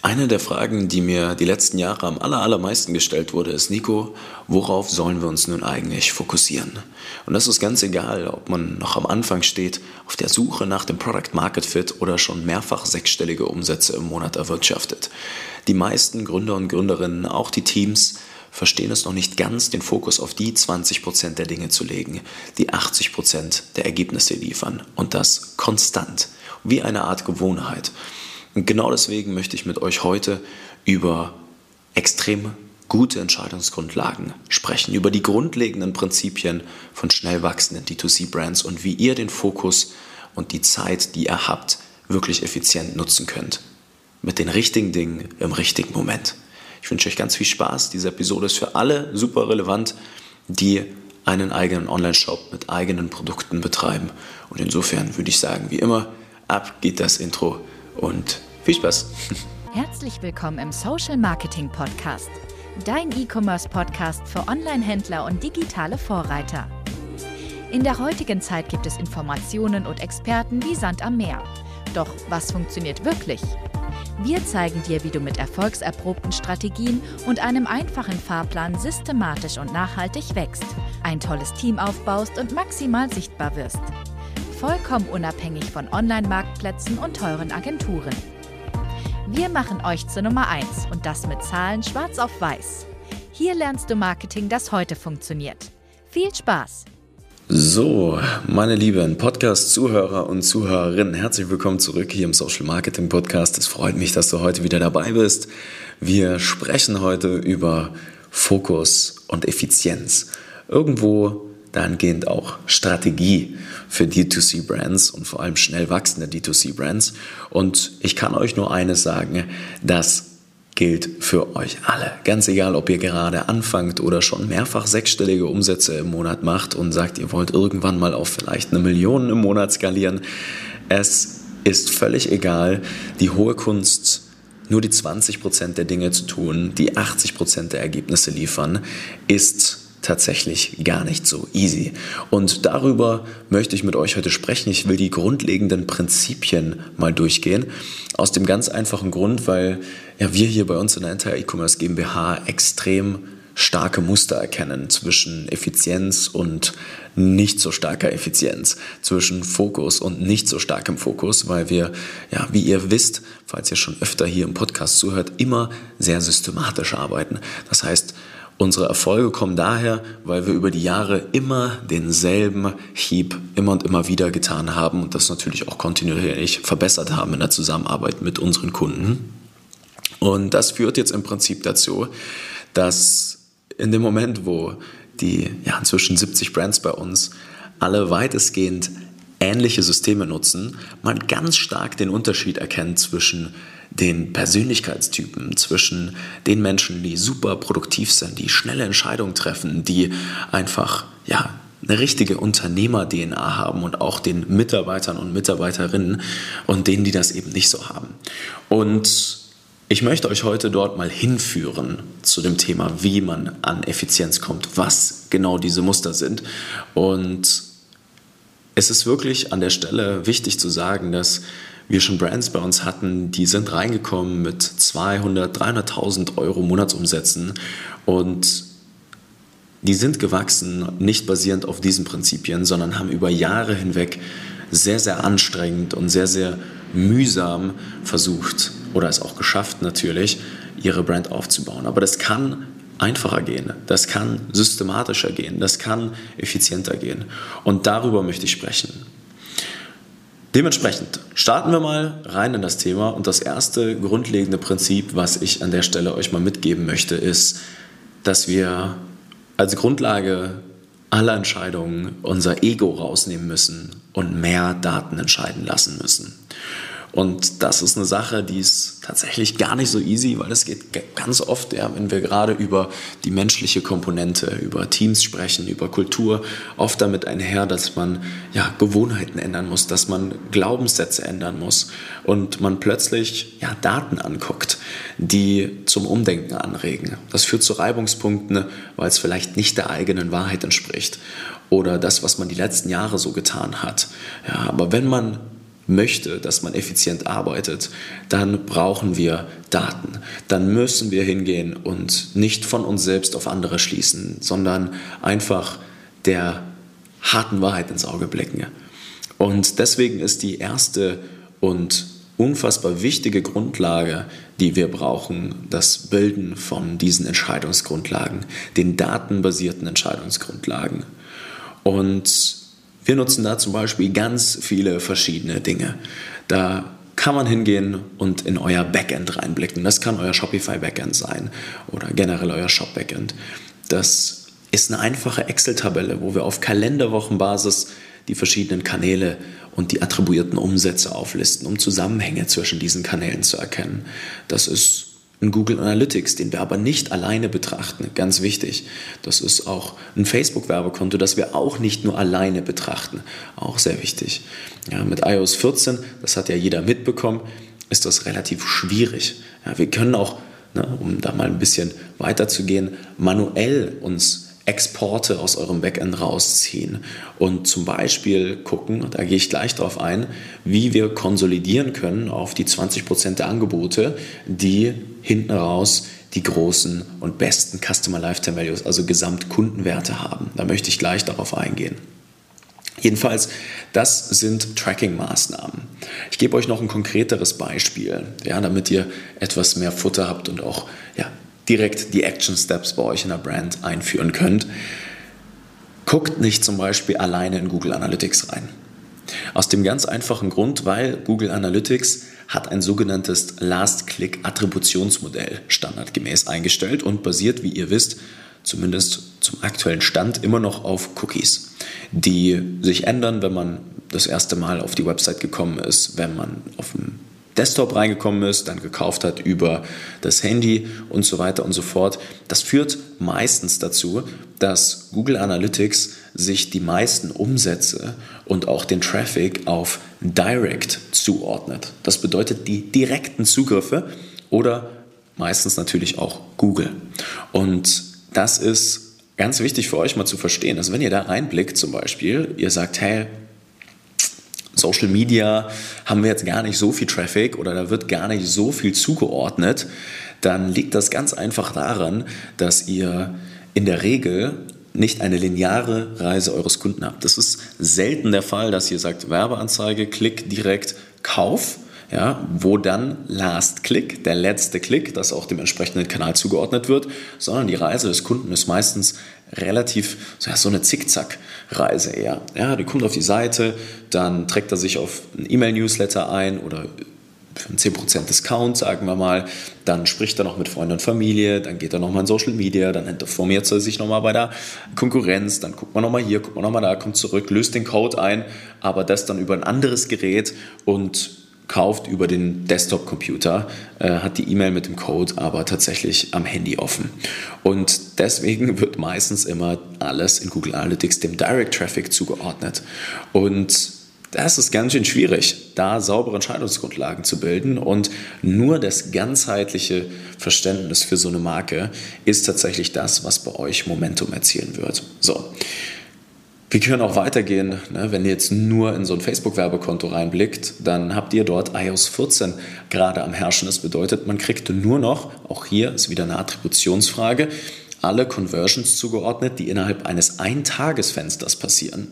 Eine der Fragen, die mir die letzten Jahre am allermeisten gestellt wurde, ist, Nico, worauf sollen wir uns nun eigentlich fokussieren? Und das ist ganz egal, ob man noch am Anfang steht, auf der Suche nach dem Product Market Fit oder schon mehrfach sechsstellige Umsätze im Monat erwirtschaftet. Die meisten Gründer und Gründerinnen, auch die Teams, verstehen es noch nicht ganz, den Fokus auf die 20% der Dinge zu legen, die 80% der Ergebnisse liefern. Und das konstant, wie eine Art Gewohnheit. Und genau deswegen möchte ich mit euch heute über extrem gute Entscheidungsgrundlagen sprechen, über die grundlegenden Prinzipien von schnell wachsenden D2C-Brands und wie ihr den Fokus und die Zeit, die ihr habt, wirklich effizient nutzen könnt. Mit den richtigen Dingen im richtigen Moment. Ich wünsche euch ganz viel Spaß. Diese Episode ist für alle super relevant, die einen eigenen Online-Shop mit eigenen Produkten betreiben. Und insofern würde ich sagen, wie immer, ab geht das Intro und viel Spaß. Herzlich willkommen im Social Marketing Podcast, dein E-Commerce Podcast für Online-Händler und digitale Vorreiter. In der heutigen Zeit gibt es Informationen und Experten wie Sand am Meer. Doch was funktioniert wirklich? Wir zeigen dir, wie du mit erfolgserprobten Strategien und einem einfachen Fahrplan systematisch und nachhaltig wächst, ein tolles Team aufbaust und maximal sichtbar wirst vollkommen unabhängig von Online-Marktplätzen und teuren Agenturen. Wir machen euch zur Nummer 1 und das mit Zahlen schwarz auf weiß. Hier lernst du Marketing, das heute funktioniert. Viel Spaß! So, meine lieben Podcast-Zuhörer und Zuhörerinnen, herzlich willkommen zurück hier im Social Marketing Podcast. Es freut mich, dass du heute wieder dabei bist. Wir sprechen heute über Fokus und Effizienz. Irgendwo dahingehend auch Strategie für D2C-Brands und vor allem schnell wachsende D2C-Brands. Und ich kann euch nur eines sagen, das gilt für euch alle. Ganz egal, ob ihr gerade anfangt oder schon mehrfach sechsstellige Umsätze im Monat macht und sagt, ihr wollt irgendwann mal auf vielleicht eine Million im Monat skalieren. Es ist völlig egal. Die hohe Kunst nur die 20% der Dinge zu tun, die 80% der Ergebnisse liefern, ist tatsächlich gar nicht so easy. Und darüber möchte ich mit euch heute sprechen. Ich will die grundlegenden Prinzipien mal durchgehen. Aus dem ganz einfachen Grund, weil ja, wir hier bei uns in der Entire E-Commerce GmbH extrem starke Muster erkennen zwischen Effizienz und nicht so starker Effizienz, zwischen Fokus und nicht so starkem Fokus, weil wir, ja, wie ihr wisst, falls ihr schon öfter hier im Podcast zuhört, immer sehr systematisch arbeiten. Das heißt, Unsere Erfolge kommen daher, weil wir über die Jahre immer denselben Hieb immer und immer wieder getan haben und das natürlich auch kontinuierlich verbessert haben in der Zusammenarbeit mit unseren Kunden. Und das führt jetzt im Prinzip dazu, dass in dem Moment, wo die ja, inzwischen 70 Brands bei uns alle weitestgehend ähnliche Systeme nutzen, man ganz stark den Unterschied erkennt zwischen den Persönlichkeitstypen, zwischen den Menschen, die super produktiv sind, die schnelle Entscheidungen treffen, die einfach, ja, eine richtige Unternehmer-DNA haben und auch den Mitarbeitern und Mitarbeiterinnen und denen, die das eben nicht so haben. Und ich möchte euch heute dort mal hinführen zu dem Thema, wie man an Effizienz kommt, was genau diese Muster sind. Und es ist wirklich an der Stelle wichtig zu sagen, dass wir schon Brands bei uns hatten, die sind reingekommen mit 200, 300.000 Euro Monatsumsätzen und die sind gewachsen, nicht basierend auf diesen Prinzipien, sondern haben über Jahre hinweg sehr, sehr anstrengend und sehr, sehr mühsam versucht oder es auch geschafft natürlich, ihre Brand aufzubauen. Aber das kann einfacher gehen, das kann systematischer gehen, das kann effizienter gehen. Und darüber möchte ich sprechen. Dementsprechend starten wir mal rein in das Thema und das erste grundlegende Prinzip, was ich an der Stelle euch mal mitgeben möchte, ist, dass wir als Grundlage aller Entscheidungen unser Ego rausnehmen müssen und mehr Daten entscheiden lassen müssen. Und das ist eine Sache, die ist tatsächlich gar nicht so easy, weil es geht ganz oft, ja, wenn wir gerade über die menschliche Komponente, über Teams sprechen, über Kultur, oft damit einher, dass man ja, Gewohnheiten ändern muss, dass man Glaubenssätze ändern muss und man plötzlich ja, Daten anguckt, die zum Umdenken anregen. Das führt zu Reibungspunkten, weil es vielleicht nicht der eigenen Wahrheit entspricht oder das, was man die letzten Jahre so getan hat. Ja, aber wenn man möchte, dass man effizient arbeitet, dann brauchen wir Daten. Dann müssen wir hingehen und nicht von uns selbst auf andere schließen, sondern einfach der harten Wahrheit ins Auge blicken. Und deswegen ist die erste und unfassbar wichtige Grundlage, die wir brauchen, das Bilden von diesen Entscheidungsgrundlagen, den datenbasierten Entscheidungsgrundlagen. Und wir nutzen da zum Beispiel ganz viele verschiedene Dinge. Da kann man hingehen und in euer Backend reinblicken. Das kann euer Shopify Backend sein oder generell euer Shop Backend. Das ist eine einfache Excel-Tabelle, wo wir auf Kalenderwochenbasis die verschiedenen Kanäle und die attribuierten Umsätze auflisten, um Zusammenhänge zwischen diesen Kanälen zu erkennen. Das ist ein Google Analytics, den wir aber nicht alleine betrachten, ganz wichtig. Das ist auch ein Facebook-Werbekonto, das wir auch nicht nur alleine betrachten, auch sehr wichtig. Ja, mit iOS 14, das hat ja jeder mitbekommen, ist das relativ schwierig. Ja, wir können auch, ne, um da mal ein bisschen weiterzugehen, manuell uns Exporte aus eurem Backend rausziehen und zum Beispiel gucken, da gehe ich gleich darauf ein, wie wir konsolidieren können auf die 20% der Angebote, die hinten raus die großen und besten Customer Lifetime Values, also Gesamtkundenwerte haben. Da möchte ich gleich darauf eingehen. Jedenfalls, das sind Tracking-Maßnahmen. Ich gebe euch noch ein konkreteres Beispiel, ja, damit ihr etwas mehr Futter habt und auch ja, direkt die Action Steps bei euch in der Brand einführen könnt. Guckt nicht zum Beispiel alleine in Google Analytics rein. Aus dem ganz einfachen Grund, weil Google Analytics hat ein sogenanntes Last-Click-Attributionsmodell standardgemäß eingestellt und basiert, wie ihr wisst, zumindest zum aktuellen Stand immer noch auf Cookies, die sich ändern, wenn man das erste Mal auf die Website gekommen ist, wenn man auf dem Desktop reingekommen ist, dann gekauft hat über das Handy und so weiter und so fort. Das führt meistens dazu, dass Google Analytics sich die meisten Umsätze und auch den Traffic auf Direct zuordnet. Das bedeutet die direkten Zugriffe oder meistens natürlich auch Google. Und das ist ganz wichtig für euch mal zu verstehen. Also wenn ihr da reinblickt zum Beispiel, ihr sagt, hey, Social Media haben wir jetzt gar nicht so viel Traffic oder da wird gar nicht so viel zugeordnet, dann liegt das ganz einfach daran, dass ihr in der Regel nicht eine lineare Reise eures Kunden habt. Das ist selten der Fall, dass ihr sagt, Werbeanzeige, Klick direkt, Kauf ja, wo dann Last Click, der letzte Klick, das auch dem entsprechenden Kanal zugeordnet wird, sondern die Reise des Kunden ist meistens relativ so eine Zickzack-Reise eher. Ja, die kommt auf die Seite, dann trägt er sich auf ein E-Mail-Newsletter ein oder für einen 10% Discount, sagen wir mal. Dann spricht er noch mit Freunden und Familie, dann geht er nochmal in Social Media, dann informiert er sich nochmal bei der Konkurrenz, dann guckt man nochmal hier, guckt man nochmal da, kommt zurück, löst den Code ein, aber das dann über ein anderes Gerät und kauft über den Desktop-Computer, äh, hat die E-Mail mit dem Code aber tatsächlich am Handy offen. Und deswegen wird meistens immer alles in Google Analytics dem Direct Traffic zugeordnet. Und das ist ganz schön schwierig, da saubere Entscheidungsgrundlagen zu bilden. Und nur das ganzheitliche Verständnis für so eine Marke ist tatsächlich das, was bei euch Momentum erzielen wird. So. Wir können auch weitergehen. Ne? Wenn ihr jetzt nur in so ein Facebook-Werbekonto reinblickt, dann habt ihr dort iOS 14 gerade am Herrschen. Das bedeutet, man kriegt nur noch, auch hier ist wieder eine Attributionsfrage, alle Conversions zugeordnet, die innerhalb eines Eintagesfensters passieren.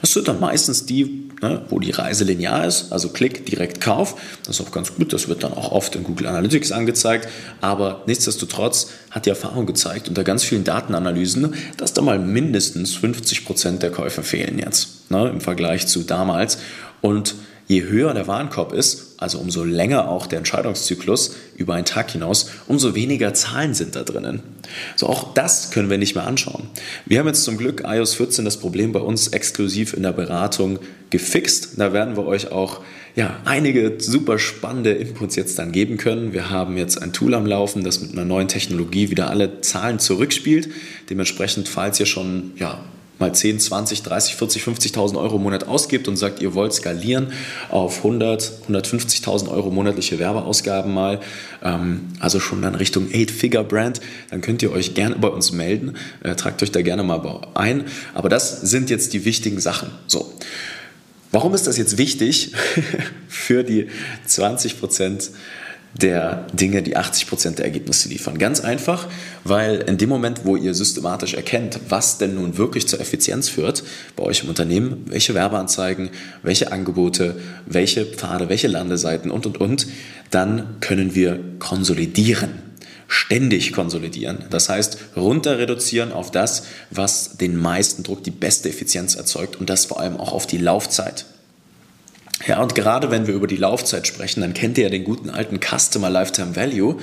Das sind dann meistens die, ne, wo die Reise linear ist, also Klick, direkt Kauf. Das ist auch ganz gut, das wird dann auch oft in Google Analytics angezeigt. Aber nichtsdestotrotz hat die Erfahrung gezeigt, unter ganz vielen Datenanalysen, dass da mal mindestens 50 Prozent der Käufe fehlen jetzt ne, im Vergleich zu damals. Und Je höher der Warenkorb ist, also umso länger auch der Entscheidungszyklus über einen Tag hinaus, umso weniger Zahlen sind da drinnen. So auch das können wir nicht mehr anschauen. Wir haben jetzt zum Glück iOS 14 das Problem bei uns exklusiv in der Beratung gefixt. Da werden wir euch auch ja, einige super spannende Inputs jetzt dann geben können. Wir haben jetzt ein Tool am Laufen, das mit einer neuen Technologie wieder alle Zahlen zurückspielt. Dementsprechend, falls ihr schon ja, mal 10, 20, 30, 40, 50.000 Euro im Monat ausgibt und sagt, ihr wollt skalieren auf 100, 150.000 Euro monatliche Werbeausgaben mal, ähm, also schon dann Richtung 8-Figure-Brand, dann könnt ihr euch gerne bei uns melden, äh, tragt euch da gerne mal ein. Aber das sind jetzt die wichtigen Sachen. So. warum ist das jetzt wichtig für die 20 Prozent der Dinge, die 80% der Ergebnisse liefern. Ganz einfach, weil in dem Moment, wo ihr systematisch erkennt, was denn nun wirklich zur Effizienz führt bei euch im Unternehmen, welche Werbeanzeigen, welche Angebote, welche Pfade, welche Landeseiten und, und, und, dann können wir konsolidieren ständig konsolidieren. Das heißt, runter reduzieren auf das, was den meisten Druck, die beste Effizienz erzeugt und das vor allem auch auf die Laufzeit. Ja, und gerade wenn wir über die Laufzeit sprechen, dann kennt ihr ja den guten alten Customer Lifetime Value.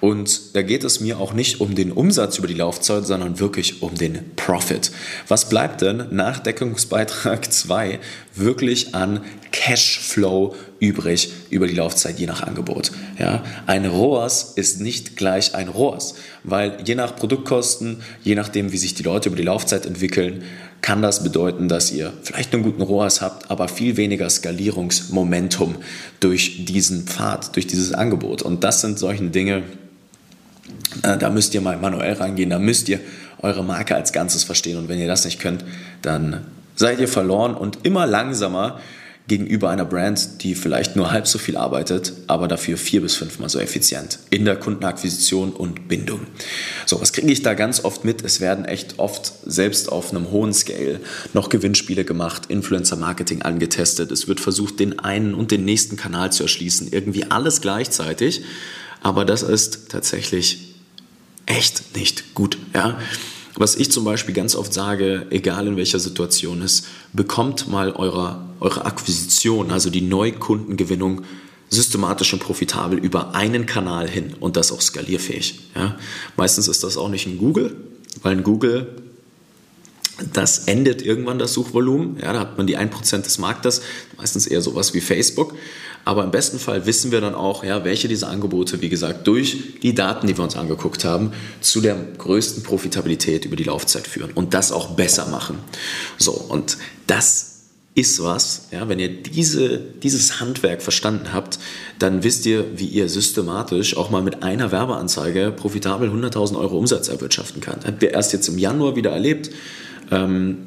Und da geht es mir auch nicht um den Umsatz über die Laufzeit, sondern wirklich um den Profit. Was bleibt denn nach Deckungsbeitrag 2 wirklich an Cashflow übrig über die Laufzeit, je nach Angebot? Ja, ein ROAS ist nicht gleich ein ROAS, weil je nach Produktkosten, je nachdem, wie sich die Leute über die Laufzeit entwickeln, kann das bedeuten, dass ihr vielleicht einen guten ROAS habt, aber viel weniger Skalierungsmomentum durch diesen Pfad, durch dieses Angebot. Und das sind solche Dinge, äh, da müsst ihr mal manuell rangehen, da müsst ihr eure Marke als Ganzes verstehen. Und wenn ihr das nicht könnt, dann seid ihr verloren und immer langsamer gegenüber einer Brand, die vielleicht nur halb so viel arbeitet, aber dafür vier bis fünfmal so effizient in der Kundenakquisition und Bindung. So, was kriege ich da ganz oft mit? Es werden echt oft selbst auf einem hohen Scale noch Gewinnspiele gemacht, Influencer-Marketing angetestet. Es wird versucht, den einen und den nächsten Kanal zu erschließen. Irgendwie alles gleichzeitig. Aber das ist tatsächlich echt nicht gut. Ja? Was ich zum Beispiel ganz oft sage, egal in welcher Situation ist, bekommt mal eure, eure Akquisition, also die Neukundengewinnung, systematisch und profitabel über einen Kanal hin und das auch skalierfähig. Ja? Meistens ist das auch nicht in Google, weil in Google das endet irgendwann das Suchvolumen. Ja, da hat man die 1% des Marktes, meistens eher sowas wie Facebook. Aber im besten Fall wissen wir dann auch, ja, welche dieser Angebote, wie gesagt, durch die Daten, die wir uns angeguckt haben, zu der größten Profitabilität über die Laufzeit führen und das auch besser machen. So, und das ist was, ja, wenn ihr diese, dieses Handwerk verstanden habt, dann wisst ihr, wie ihr systematisch auch mal mit einer Werbeanzeige profitabel 100.000 Euro Umsatz erwirtschaften kann. Habt ihr erst jetzt im Januar wieder erlebt. Ähm,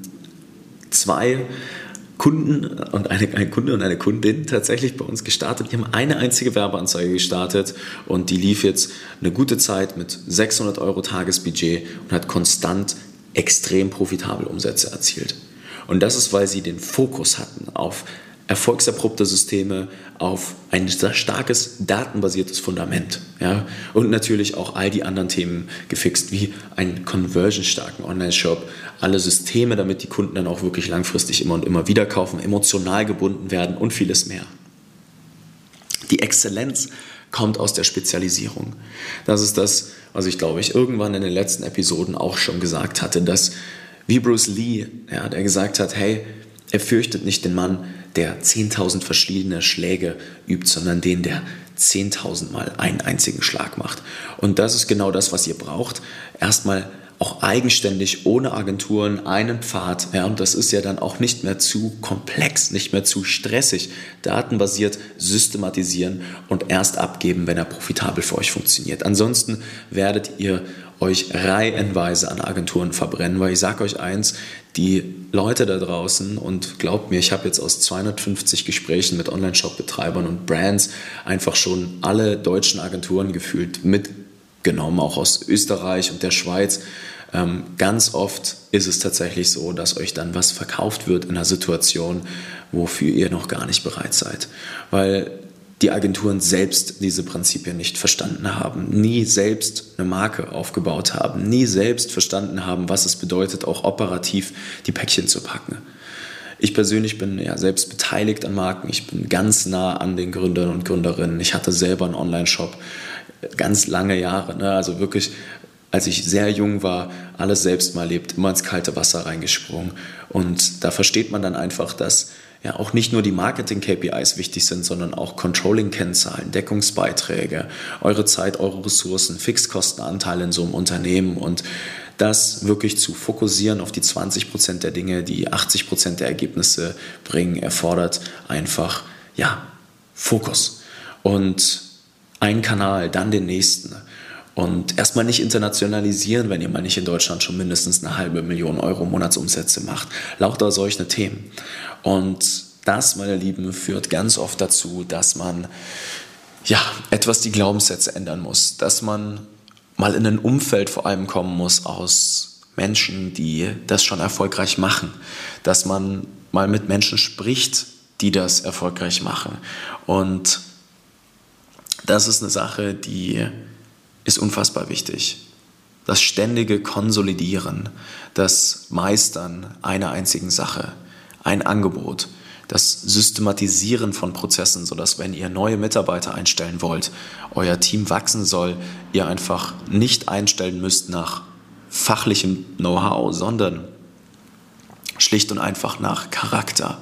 zwei Kunden und eine, ein Kunde und eine Kundin tatsächlich bei uns gestartet. Die haben eine einzige Werbeanzeige gestartet und die lief jetzt eine gute Zeit mit 600 Euro Tagesbudget und hat konstant extrem profitable Umsätze erzielt. Und das ist, weil sie den Fokus hatten auf erfolgserprobte Systeme auf ein sehr starkes datenbasiertes Fundament. Ja? Und natürlich auch all die anderen Themen gefixt, wie einen conversionstarken Online-Shop, alle Systeme, damit die Kunden dann auch wirklich langfristig immer und immer wieder kaufen, emotional gebunden werden und vieles mehr. Die Exzellenz kommt aus der Spezialisierung. Das ist das, was ich glaube ich irgendwann in den letzten Episoden auch schon gesagt hatte, dass wie Bruce Lee, ja, der gesagt hat, hey, er fürchtet nicht den Mann, der 10.000 verschiedene Schläge übt, sondern den, der 10.000 Mal einen einzigen Schlag macht. Und das ist genau das, was ihr braucht. Erstmal auch eigenständig, ohne Agenturen, einen Pfad. Ja, und das ist ja dann auch nicht mehr zu komplex, nicht mehr zu stressig. Datenbasiert systematisieren und erst abgeben, wenn er profitabel für euch funktioniert. Ansonsten werdet ihr euch reihenweise an Agenturen verbrennen, weil ich sage euch eins, die Leute da draußen und glaubt mir, ich habe jetzt aus 250 Gesprächen mit Online-Shop-Betreibern und Brands einfach schon alle deutschen Agenturen gefühlt mitgenommen, auch aus Österreich und der Schweiz. Ähm, ganz oft ist es tatsächlich so, dass euch dann was verkauft wird in einer Situation, wofür ihr noch gar nicht bereit seid. Weil die Agenturen selbst diese Prinzipien nicht verstanden haben, nie selbst eine Marke aufgebaut haben, nie selbst verstanden haben, was es bedeutet, auch operativ die Päckchen zu packen. Ich persönlich bin ja selbst beteiligt an Marken, ich bin ganz nah an den Gründern und Gründerinnen. Ich hatte selber einen Online-Shop ganz lange Jahre, ne? also wirklich als ich sehr jung war, alles selbst mal lebt, immer ins kalte Wasser reingesprungen. Und da versteht man dann einfach, dass ja auch nicht nur die Marketing-KPIs wichtig sind, sondern auch Controlling-Kennzahlen, Deckungsbeiträge, eure Zeit, eure Ressourcen, Fixkostenanteile in so einem Unternehmen und das wirklich zu fokussieren auf die 20 Prozent der Dinge, die 80 Prozent der Ergebnisse bringen, erfordert einfach, ja, Fokus. Und ein Kanal, dann den nächsten. Und erstmal nicht internationalisieren, wenn ihr mal nicht in Deutschland schon mindestens eine halbe Million Euro Monatsumsätze macht. Lauter solche Themen. Und das, meine Lieben, führt ganz oft dazu, dass man ja etwas die Glaubenssätze ändern muss, dass man mal in ein Umfeld vor allem kommen muss aus Menschen, die das schon erfolgreich machen, dass man mal mit Menschen spricht, die das erfolgreich machen. Und das ist eine Sache, die ist unfassbar wichtig. Das ständige Konsolidieren, das Meistern einer einzigen Sache, ein Angebot, das Systematisieren von Prozessen, sodass wenn ihr neue Mitarbeiter einstellen wollt, euer Team wachsen soll, ihr einfach nicht einstellen müsst nach fachlichem Know-how, sondern schlicht und einfach nach Charakter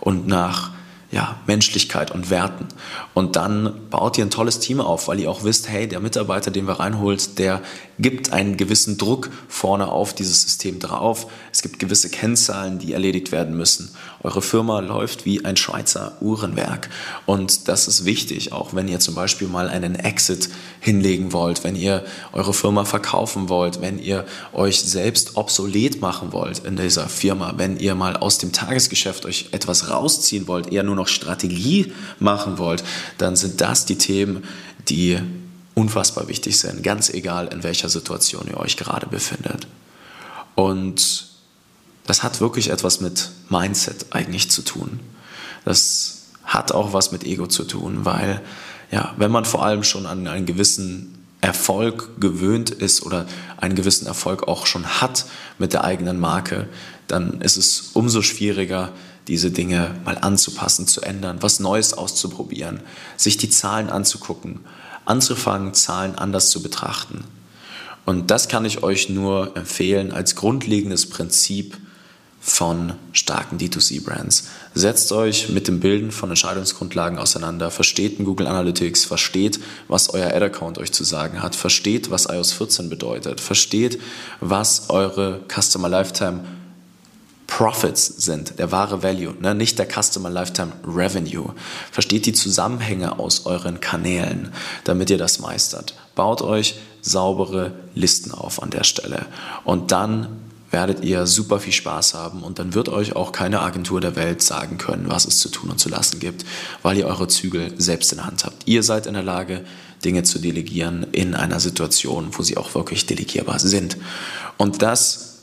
und nach ja, Menschlichkeit und Werten. Und dann baut ihr ein tolles Team auf, weil ihr auch wisst, hey, der Mitarbeiter, den wir reinholt, der gibt einen gewissen Druck vorne auf dieses System drauf. Es gibt gewisse Kennzahlen, die erledigt werden müssen. Eure Firma läuft wie ein Schweizer Uhrenwerk. Und das ist wichtig, auch wenn ihr zum Beispiel mal einen Exit hinlegen wollt, wenn ihr eure Firma verkaufen wollt, wenn ihr euch selbst obsolet machen wollt in dieser Firma, wenn ihr mal aus dem Tagesgeschäft euch etwas rausziehen wollt, eher nur noch Strategie machen wollt, dann sind das die Themen, die unfassbar wichtig sind, ganz egal in welcher Situation ihr euch gerade befindet. Und das hat wirklich etwas mit Mindset eigentlich zu tun. Das hat auch was mit Ego zu tun, weil ja, wenn man vor allem schon an einen gewissen Erfolg gewöhnt ist oder einen gewissen Erfolg auch schon hat mit der eigenen Marke, dann ist es umso schwieriger, diese Dinge mal anzupassen, zu ändern, was Neues auszuprobieren, sich die Zahlen anzugucken, anzufangen, Zahlen anders zu betrachten. Und das kann ich euch nur empfehlen als grundlegendes Prinzip von starken D2C-Brands. Setzt euch mit dem Bilden von Entscheidungsgrundlagen auseinander, versteht Google Analytics, versteht, was euer Ad-Account euch zu sagen hat, versteht, was iOS 14 bedeutet, versteht, was eure Customer Lifetime Profits sind, der wahre Value, ne? nicht der Customer Lifetime Revenue. Versteht die Zusammenhänge aus euren Kanälen, damit ihr das meistert. Baut euch saubere Listen auf an der Stelle und dann werdet ihr super viel Spaß haben und dann wird euch auch keine Agentur der Welt sagen können, was es zu tun und zu lassen gibt, weil ihr eure Zügel selbst in der Hand habt. Ihr seid in der Lage, Dinge zu delegieren in einer Situation, wo sie auch wirklich delegierbar sind. Und das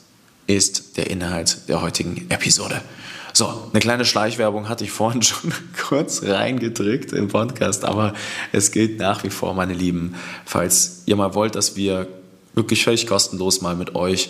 ist der Inhalt der heutigen Episode. So, eine kleine Schleichwerbung hatte ich vorhin schon kurz reingedrückt im Podcast, aber es gilt nach wie vor, meine Lieben, falls ihr mal wollt, dass wir wirklich völlig kostenlos mal mit euch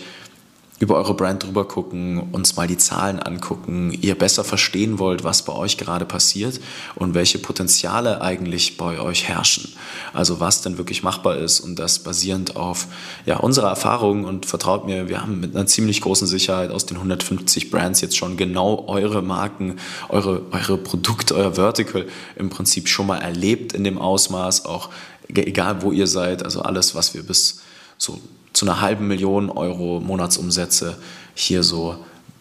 über eure Brand drüber gucken, uns mal die Zahlen angucken, ihr besser verstehen wollt, was bei euch gerade passiert und welche Potenziale eigentlich bei euch herrschen. Also was denn wirklich machbar ist und das basierend auf ja, unserer Erfahrung und vertraut mir, wir haben mit einer ziemlich großen Sicherheit aus den 150 Brands jetzt schon genau eure Marken, eure, eure Produkte, euer Vertical im Prinzip schon mal erlebt in dem Ausmaß, auch egal wo ihr seid, also alles, was wir bis so zu einer halben Million Euro Monatsumsätze hier so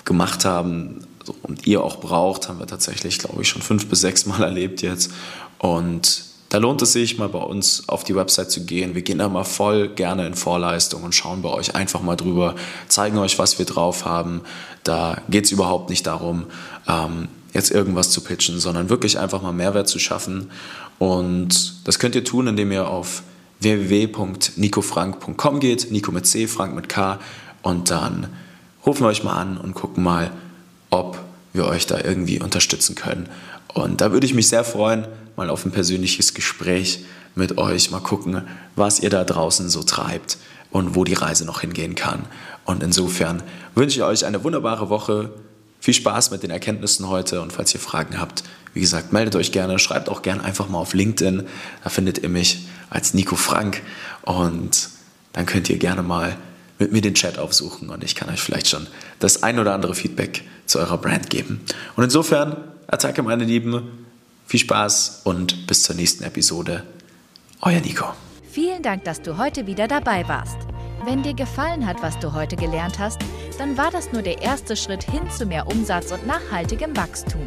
gemacht haben und ihr auch braucht, haben wir tatsächlich, glaube ich, schon fünf bis sechs Mal erlebt jetzt. Und da lohnt es sich, mal bei uns auf die Website zu gehen. Wir gehen da mal voll gerne in Vorleistung und schauen bei euch einfach mal drüber, zeigen euch, was wir drauf haben. Da geht es überhaupt nicht darum, ähm, jetzt irgendwas zu pitchen, sondern wirklich einfach mal Mehrwert zu schaffen. Und das könnt ihr tun, indem ihr auf www.nicofrank.com geht, Nico mit C, Frank mit K und dann rufen wir euch mal an und gucken mal, ob wir euch da irgendwie unterstützen können. Und da würde ich mich sehr freuen, mal auf ein persönliches Gespräch mit euch, mal gucken, was ihr da draußen so treibt und wo die Reise noch hingehen kann. Und insofern wünsche ich euch eine wunderbare Woche. Viel Spaß mit den Erkenntnissen heute und falls ihr Fragen habt, wie gesagt, meldet euch gerne, schreibt auch gerne einfach mal auf LinkedIn, da findet ihr mich als Nico Frank und dann könnt ihr gerne mal mit mir den Chat aufsuchen und ich kann euch vielleicht schon das ein oder andere Feedback zu eurer Brand geben. Und insofern, Attacke meine Lieben, viel Spaß und bis zur nächsten Episode. Euer Nico. Vielen Dank, dass du heute wieder dabei warst. Wenn dir gefallen hat, was du heute gelernt hast, dann war das nur der erste Schritt hin zu mehr Umsatz und nachhaltigem Wachstum.